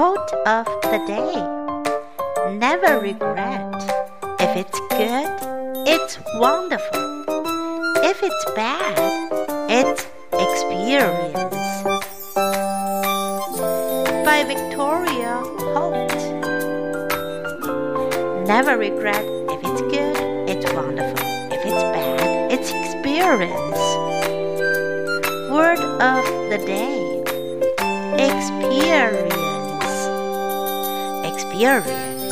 of the day. Never regret. If it's good, it's wonderful. If it's bad, it's experience. By Victoria Holt. Never regret. If it's good, it's wonderful. If it's bad, it's experience. Word of the day experience. 第二个人。